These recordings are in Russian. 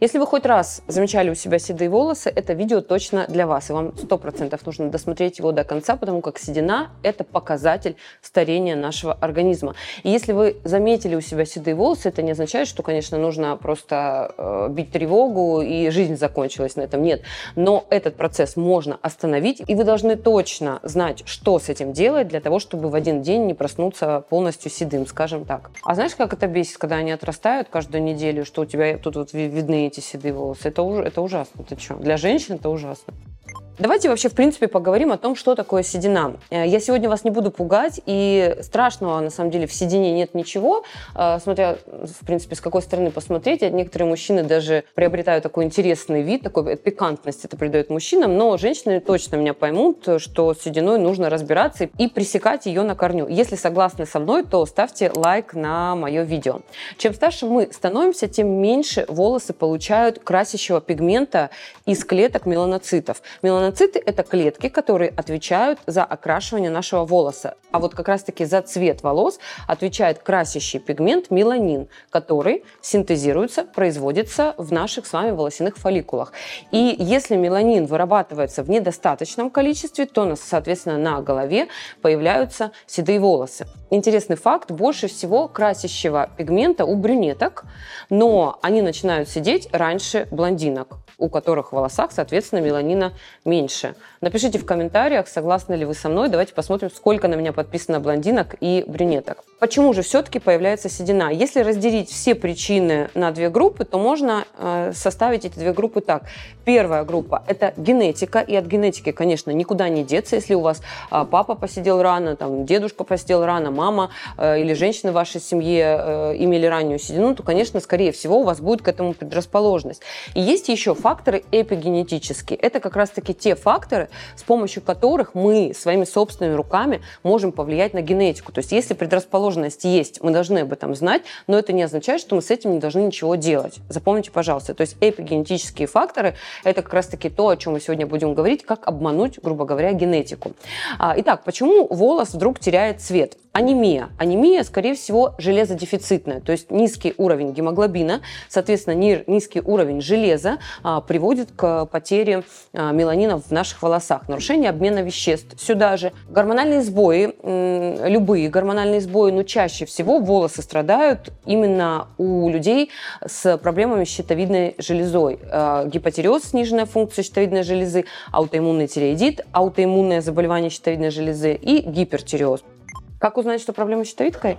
Если вы хоть раз замечали у себя седые волосы, это видео точно для вас, и вам 100% нужно досмотреть его до конца, потому как седина – это показатель старения нашего организма. И если вы заметили у себя седые волосы, это не означает, что, конечно, нужно просто э, бить тревогу и жизнь закончилась на этом. Нет. Но этот процесс можно остановить, и вы должны точно знать, что с этим делать для того, чтобы в один день не проснуться полностью седым, скажем так. А знаешь, как это бесит, когда они отрастают каждую неделю, что у тебя тут вот видны эти седые волосы? Это, это ужасно. Ты что? Для женщин это ужасно. Давайте вообще, в принципе, поговорим о том, что такое седина. Э, я сегодня вас не буду пугать, и страшного, на самом деле, в седине нет ничего. Э, смотря, в принципе, с какой стороны посмотреть. Некоторые мужчины даже приобретают такой интересный вид, такой пикантность это придает мужчинам, но женщины точно меня поймут, что с сединой нужно разбираться и пресекать ее на корню. Если согласны со мной, то ставьте лайк на мое видео. Чем старше мы становимся, тем меньше волосы получают красящего пигмента из клеток меланоцитов. Меланоциты Меланоциты – это клетки, которые отвечают за окрашивание нашего волоса. А вот как раз-таки за цвет волос отвечает красящий пигмент меланин, который синтезируется, производится в наших с вами волосяных фолликулах. И если меланин вырабатывается в недостаточном количестве, то, соответственно, на голове появляются седые волосы. Интересный факт, больше всего красящего пигмента у брюнеток, но они начинают сидеть раньше блондинок, у которых в волосах, соответственно, меланина меньше. Напишите в комментариях, согласны ли вы со мной. Давайте посмотрим, сколько на меня подписано блондинок и брюнеток. Почему же все-таки появляется седина? Если разделить все причины на две группы, то можно э, составить эти две группы так. Первая группа – это генетика, и от генетики, конечно, никуда не деться. Если у вас э, папа посидел рано, там, дедушка посидел рано, мама э, или женщины в вашей семье э, имели раннюю седину, то, конечно, скорее всего, у вас будет к этому предрасположенность. И есть еще факторы эпигенетические. Это как раз-таки те факторы, с помощью которых мы своими собственными руками можем повлиять на генетику. То есть если предрасположенность есть, мы должны об этом знать, но это не означает, что мы с этим не должны ничего делать. Запомните, пожалуйста. То есть эпигенетические факторы – это как раз-таки то, о чем мы сегодня будем говорить, как обмануть, грубо говоря, генетику. А, итак, почему волос вдруг теряет цвет? Анемия. Анемия, скорее всего, железодефицитная, то есть низкий уровень гемоглобина, соответственно, низкий уровень железа а, приводит к потере а, меланина в наших волосах, нарушение обмена веществ. Сюда же гормональные сбои, любые гормональные сбои, но чаще всего волосы страдают именно у людей с проблемами щитовидной железой. А, гипотереоз, сниженная функция щитовидной железы, аутоиммунный тиреоидит, аутоиммунное заболевание щитовидной железы и гипертиреоз. Как узнать, что проблема с щитовидкой?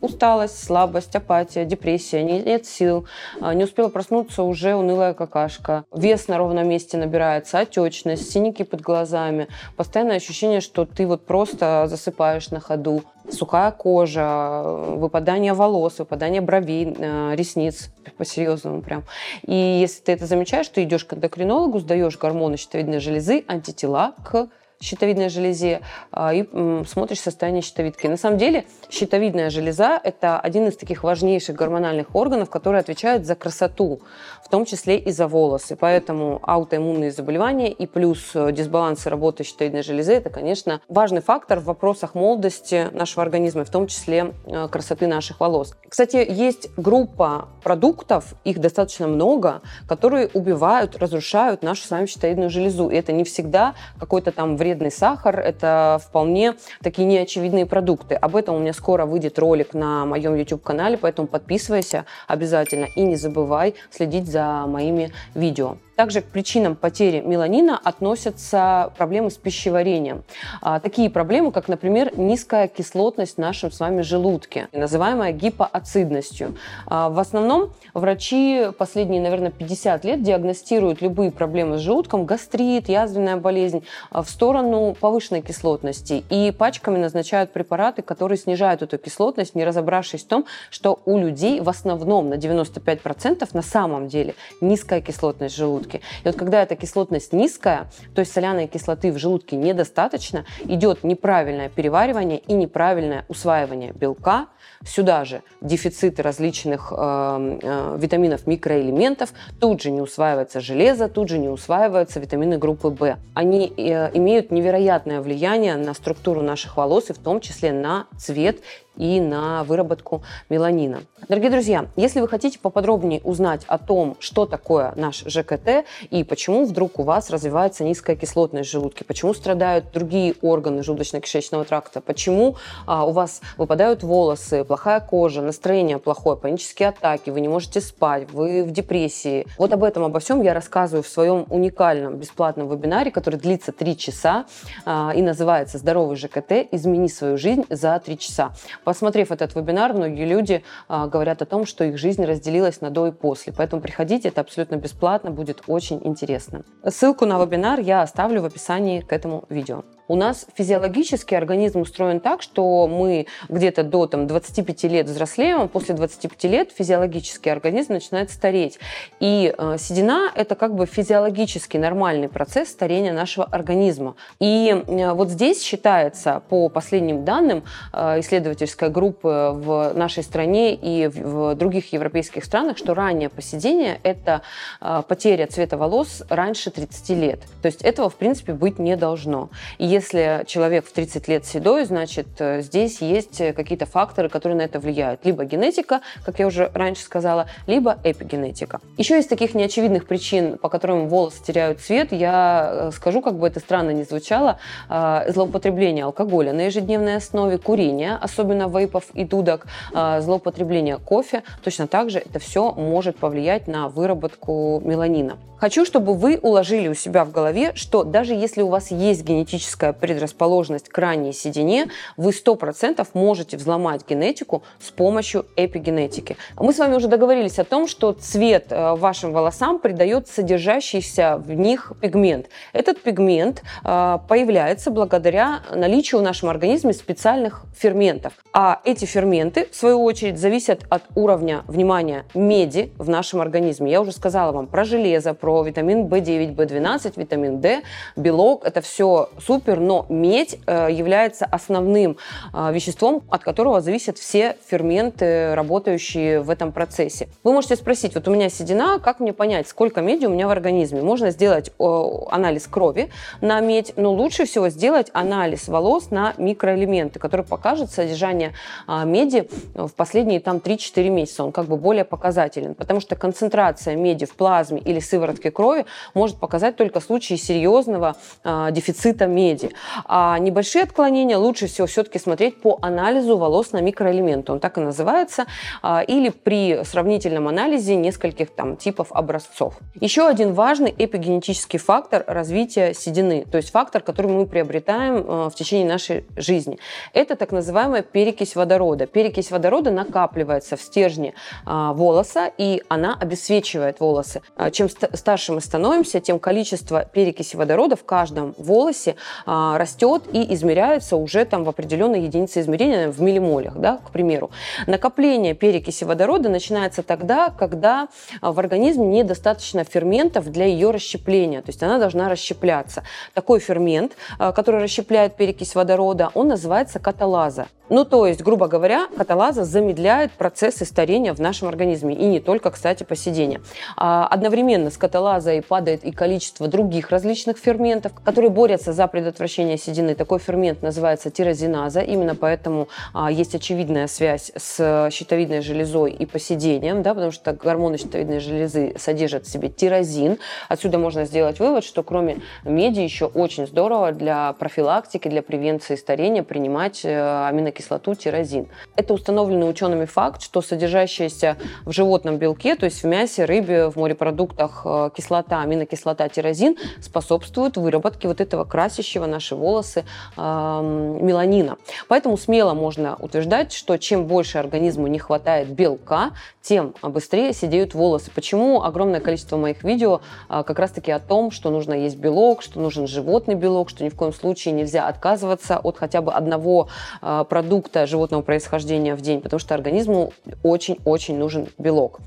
Усталость, слабость, апатия, депрессия, нет сил, а, не успела проснуться, уже унылая какашка, вес на ровном месте набирается, отечность, синяки под глазами, постоянное ощущение, что ты вот просто засыпаешь на ходу, сухая кожа, выпадание волос, выпадание бровей, а, ресниц, по-серьезному прям. И если ты это замечаешь, ты идешь к эндокринологу, сдаешь гормоны щитовидной железы, антитела к щитовидной железе а, и смотришь состояние щитовидки. На самом деле щитовидная железа – это один из таких важнейших гормональных органов, которые отвечают за красоту, в том числе и за волосы. Поэтому аутоиммунные заболевания и плюс э, дисбалансы работы щитовидной железы – это, конечно, важный фактор в вопросах молодости нашего организма, в том числе э, красоты наших волос. Кстати, есть группа продуктов, их достаточно много, которые убивают, разрушают нашу с вами щитовидную железу. И это не всегда какой-то там вред вредный сахар – это вполне такие неочевидные продукты. Об этом у меня скоро выйдет ролик на моем YouTube-канале, поэтому подписывайся обязательно и не забывай следить за моими видео. Также к причинам потери меланина относятся проблемы с пищеварением. А, такие проблемы, как, например, низкая кислотность в нашем с вами желудке, называемая гипоацидностью. А, в основном врачи последние, наверное, 50 лет диагностируют любые проблемы с желудком, гастрит, язвенная болезнь, а, в сторону повышенной кислотности. И пачками назначают препараты, которые снижают эту кислотность, не разобравшись в том, что у людей в основном на 95% на самом деле низкая кислотность желудка желудке. И вот когда эта кислотность низкая, то есть соляной кислоты в желудке недостаточно, идет неправильное переваривание и неправильное усваивание белка, сюда же дефициты различных э, э, витаминов, микроэлементов, тут же не усваивается железо, тут же не усваиваются витамины группы В. Они э, имеют невероятное влияние на структуру наших волос и в том числе на цвет и на выработку меланина. Дорогие друзья, если вы хотите поподробнее узнать о том, что такое наш ЖКТ и почему вдруг у вас развивается низкая кислотность в почему страдают другие органы желудочно-кишечного тракта, почему а, у вас выпадают волосы, плохая кожа, настроение плохое, панические атаки, вы не можете спать, вы в депрессии. Вот об этом, обо всем я рассказываю в своем уникальном бесплатном вебинаре, который длится 3 часа а, и называется «Здоровый ЖКТ. Измени свою жизнь за 3 часа». Посмотрев этот вебинар, многие люди а, говорят о том, что их жизнь разделилась на до и после. Поэтому приходите, это абсолютно бесплатно, будет очень интересно. Ссылку на вебинар я оставлю в описании к этому видео. У нас физиологически организм устроен так, что мы где-то до там, 25 лет взрослеем, а после 25 лет физиологический организм начинает стареть. И э, седина – это как бы физиологический нормальный процесс старения нашего организма. И э, вот здесь считается, по последним данным э, исследовательской группы в нашей стране и в, в других европейских странах, что раннее поседение – это э, потеря цвета волос раньше 30 лет. То есть этого, в принципе, быть не должно. И если человек в 30 лет седой, значит, э, здесь есть какие-то факторы, которые на это влияют. Либо генетика, как я уже раньше сказала, либо эпигенетика. Еще из таких неочевидных причин, по которым волосы теряют цвет, я э, скажу, как бы это странно ни звучало, э, злоупотребление алкоголя на ежедневной основе, курение, особенно вейпов и дудок, злоупотребление кофе, точно так же это все может повлиять на выработку меланина. Хочу, чтобы вы уложили у себя в голове, что даже если у вас есть генетическая предрасположенность к ранней седине, вы 100% можете взломать генетику с помощью эпигенетики. Мы с вами уже договорились о том, что цвет э, вашим волосам придает содержащийся в них пигмент. Этот пигмент э, появляется благодаря наличию в нашем организме специальных ферментов. А эти ферменты, в свою очередь, зависят от уровня, внимания, меди в нашем организме. Я уже сказала вам про железо, про витамин В9, В12, витамин D, белок. Это все супер но медь э, является основным э, веществом, от которого зависят все ферменты, работающие в этом процессе. Вы можете спросить, вот у меня седина, как мне понять, сколько меди у меня в организме? Можно сделать анализ крови на медь, но лучше всего сделать анализ волос на микроэлементы, который покажет содержание а, меди в последние там 3-4 месяца. Он как бы более показателен, потому что концентрация меди в плазме или сыворотке крови может показать только в случае серьезного а, дефицита меди. А небольшие отклонения лучше всего все-таки смотреть по анализу волос на микроэлементы. Он так и называется. А, или при сравнительном анализе нескольких там типов образцов. Еще один важный эпигенетический фактор развития седины, то есть фактор, который мы приобретаем э, в течение нашей жизни. Это так называемая перекись водорода. Перекись водорода накапливается в стержне волоса, и она обесцвечивает волосы. Чем старше мы становимся, тем количество перекиси водорода в каждом волосе а, растет и измеряется уже там в определенной единице измерения, в миллимолях, да, к примеру. Накопление перекиси водорода начинается тогда, когда а, в организме недостаточно ферментов для ее расщепления, то есть она должна расщепляться. Такой фермент, а, который расщепляет перекись водорода, он называется каталаза. Ну, то есть, грубо говоря, каталаза замедляет процессы старения в нашем организме. И не только, кстати, поседения. А одновременно с каталазой падает и количество других различных ферментов, которые борются за предотвращение седины. Такой фермент называется тирозиназа. Именно поэтому а, есть очевидная связь с щитовидной железой и поседением, да, потому что гормоны щитовидной железы содержат в себе тирозин. Отсюда можно сделать вывод, что кроме меди еще очень здорово для профилактики, для превенции старения принимать э, аминокислоты кислоту тирозин. Это установленный учеными факт, что содержащаяся в животном белке, то есть в мясе, рыбе, в морепродуктах э, кислота, аминокислота тирозин способствует выработке вот этого красящего наши волосы меланина. Поэтому смело можно утверждать, что чем больше организму не хватает белка, тем быстрее сидеют волосы. Почему огромное количество моих видео э, как раз-таки о том, что нужно есть белок, что нужен животный белок, что ни в коем случае нельзя отказываться от хотя бы одного продукта продукта животного происхождения в день, потому что организму очень-очень нужен белок.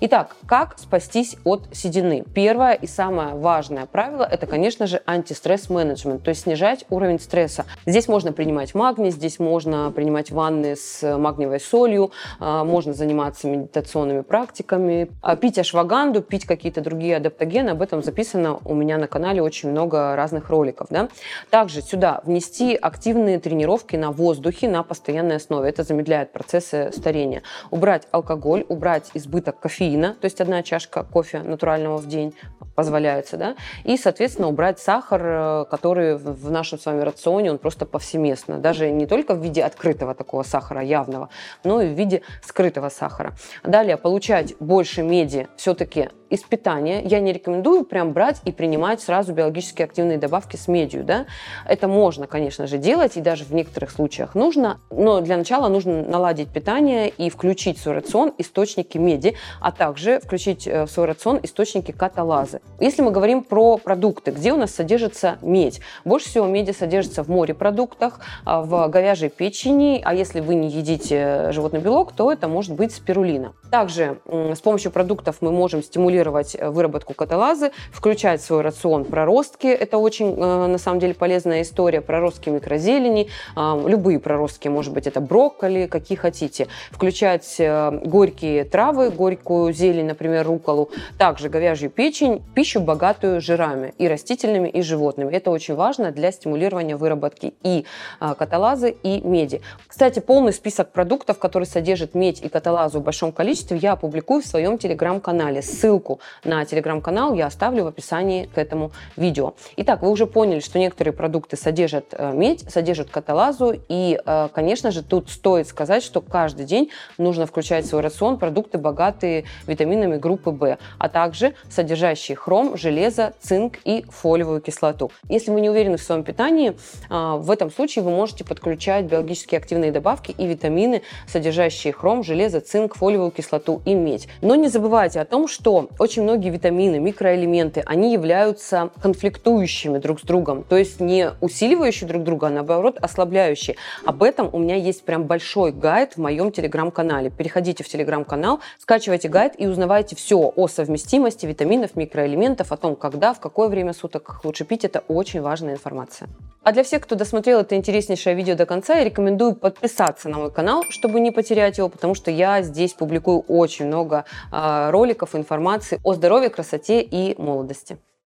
Итак, как спастись от седины? Первое и самое важное правило – это, конечно же, антистресс-менеджмент, то есть снижать уровень стресса. Здесь можно принимать магний, здесь можно принимать ванны с магниевой солью, а, можно заниматься медитационными практиками, а, пить ашваганду, пить какие-то другие адаптогены. Об этом записано у меня на канале очень много разных роликов. Да? Также сюда внести активные тренировки на воздухе на постоянной основе. Это замедляет процессы старения. Убрать алкоголь, убрать избыток кофеина, то есть одна чашка кофе натурального в день позволяется, да, и, соответственно, убрать сахар, э, который в нашем с вами рационе, он просто повсеместно, даже не только в виде открытого такого сахара явного, но и в виде скрытого сахара. Далее, получать больше меди все-таки из питания. Я не рекомендую прям брать и принимать сразу биологически активные добавки с медью, да. Это можно, конечно же, делать, и даже в некоторых случаях нужно, но для начала нужно наладить питание и включить в свой рацион источники меди, а также включить э, в свой рацион источники каталазы. Если мы говорим про продукты, где у нас содержится медь, больше всего меди содержится в морепродуктах, а, в говяжьей печени, а если вы не едите животный белок, то это может быть спирулина. Также с помощью продуктов мы можем стимулировать э, выработку каталазы, включать в свой рацион проростки, это очень э, на самом деле полезная история, проростки микрозелени, а, любые проростки, может быть это брокколи, какие хотите, включать э, горькие травы, горькую зелень, например, руколу, также говяжью печень, пищу, богатую жирами и растительными, и животными. Это очень важно для стимулирования выработки и а, каталазы, и меди. Кстати, полный список продуктов, которые содержат медь и каталазу в большом количестве, я опубликую в своем телеграм-канале. Ссылку на телеграм-канал я оставлю в описании к этому видео. Итак, вы уже поняли, что некоторые продукты содержат э, медь, содержат каталазу, и, э, конечно же, тут стоит сказать, что каждый день нужно включать в свой рацион продукты, богатые витаминами группы В, а также содержащие хром, железо, цинк и фолиевую кислоту. Если вы не уверены в своем питании, а, в этом случае вы можете подключать биологически активные добавки и витамины, содержащие хром, железо, цинк, фолиевую кислоту и медь. Но не забывайте о том, что очень многие витамины, микроэлементы, они являются конфликтующими друг с другом, то есть не усиливающие друг друга, а наоборот ослабляющие. Об этом у меня есть прям большой гайд в моем телеграм-канале. Переходите в телеграм-канал, скачивайте гайд и узнавайте все о совместимости витаминов, микроэлементов, о том, когда, в какое время суток лучше пить. Это очень важная информация. А для всех, кто досмотрел это интереснейшее видео до конца, я рекомендую подписаться на мой канал, чтобы не потерять его, потому что я здесь публикую очень много э, роликов, информации о здоровье, красоте и молодости.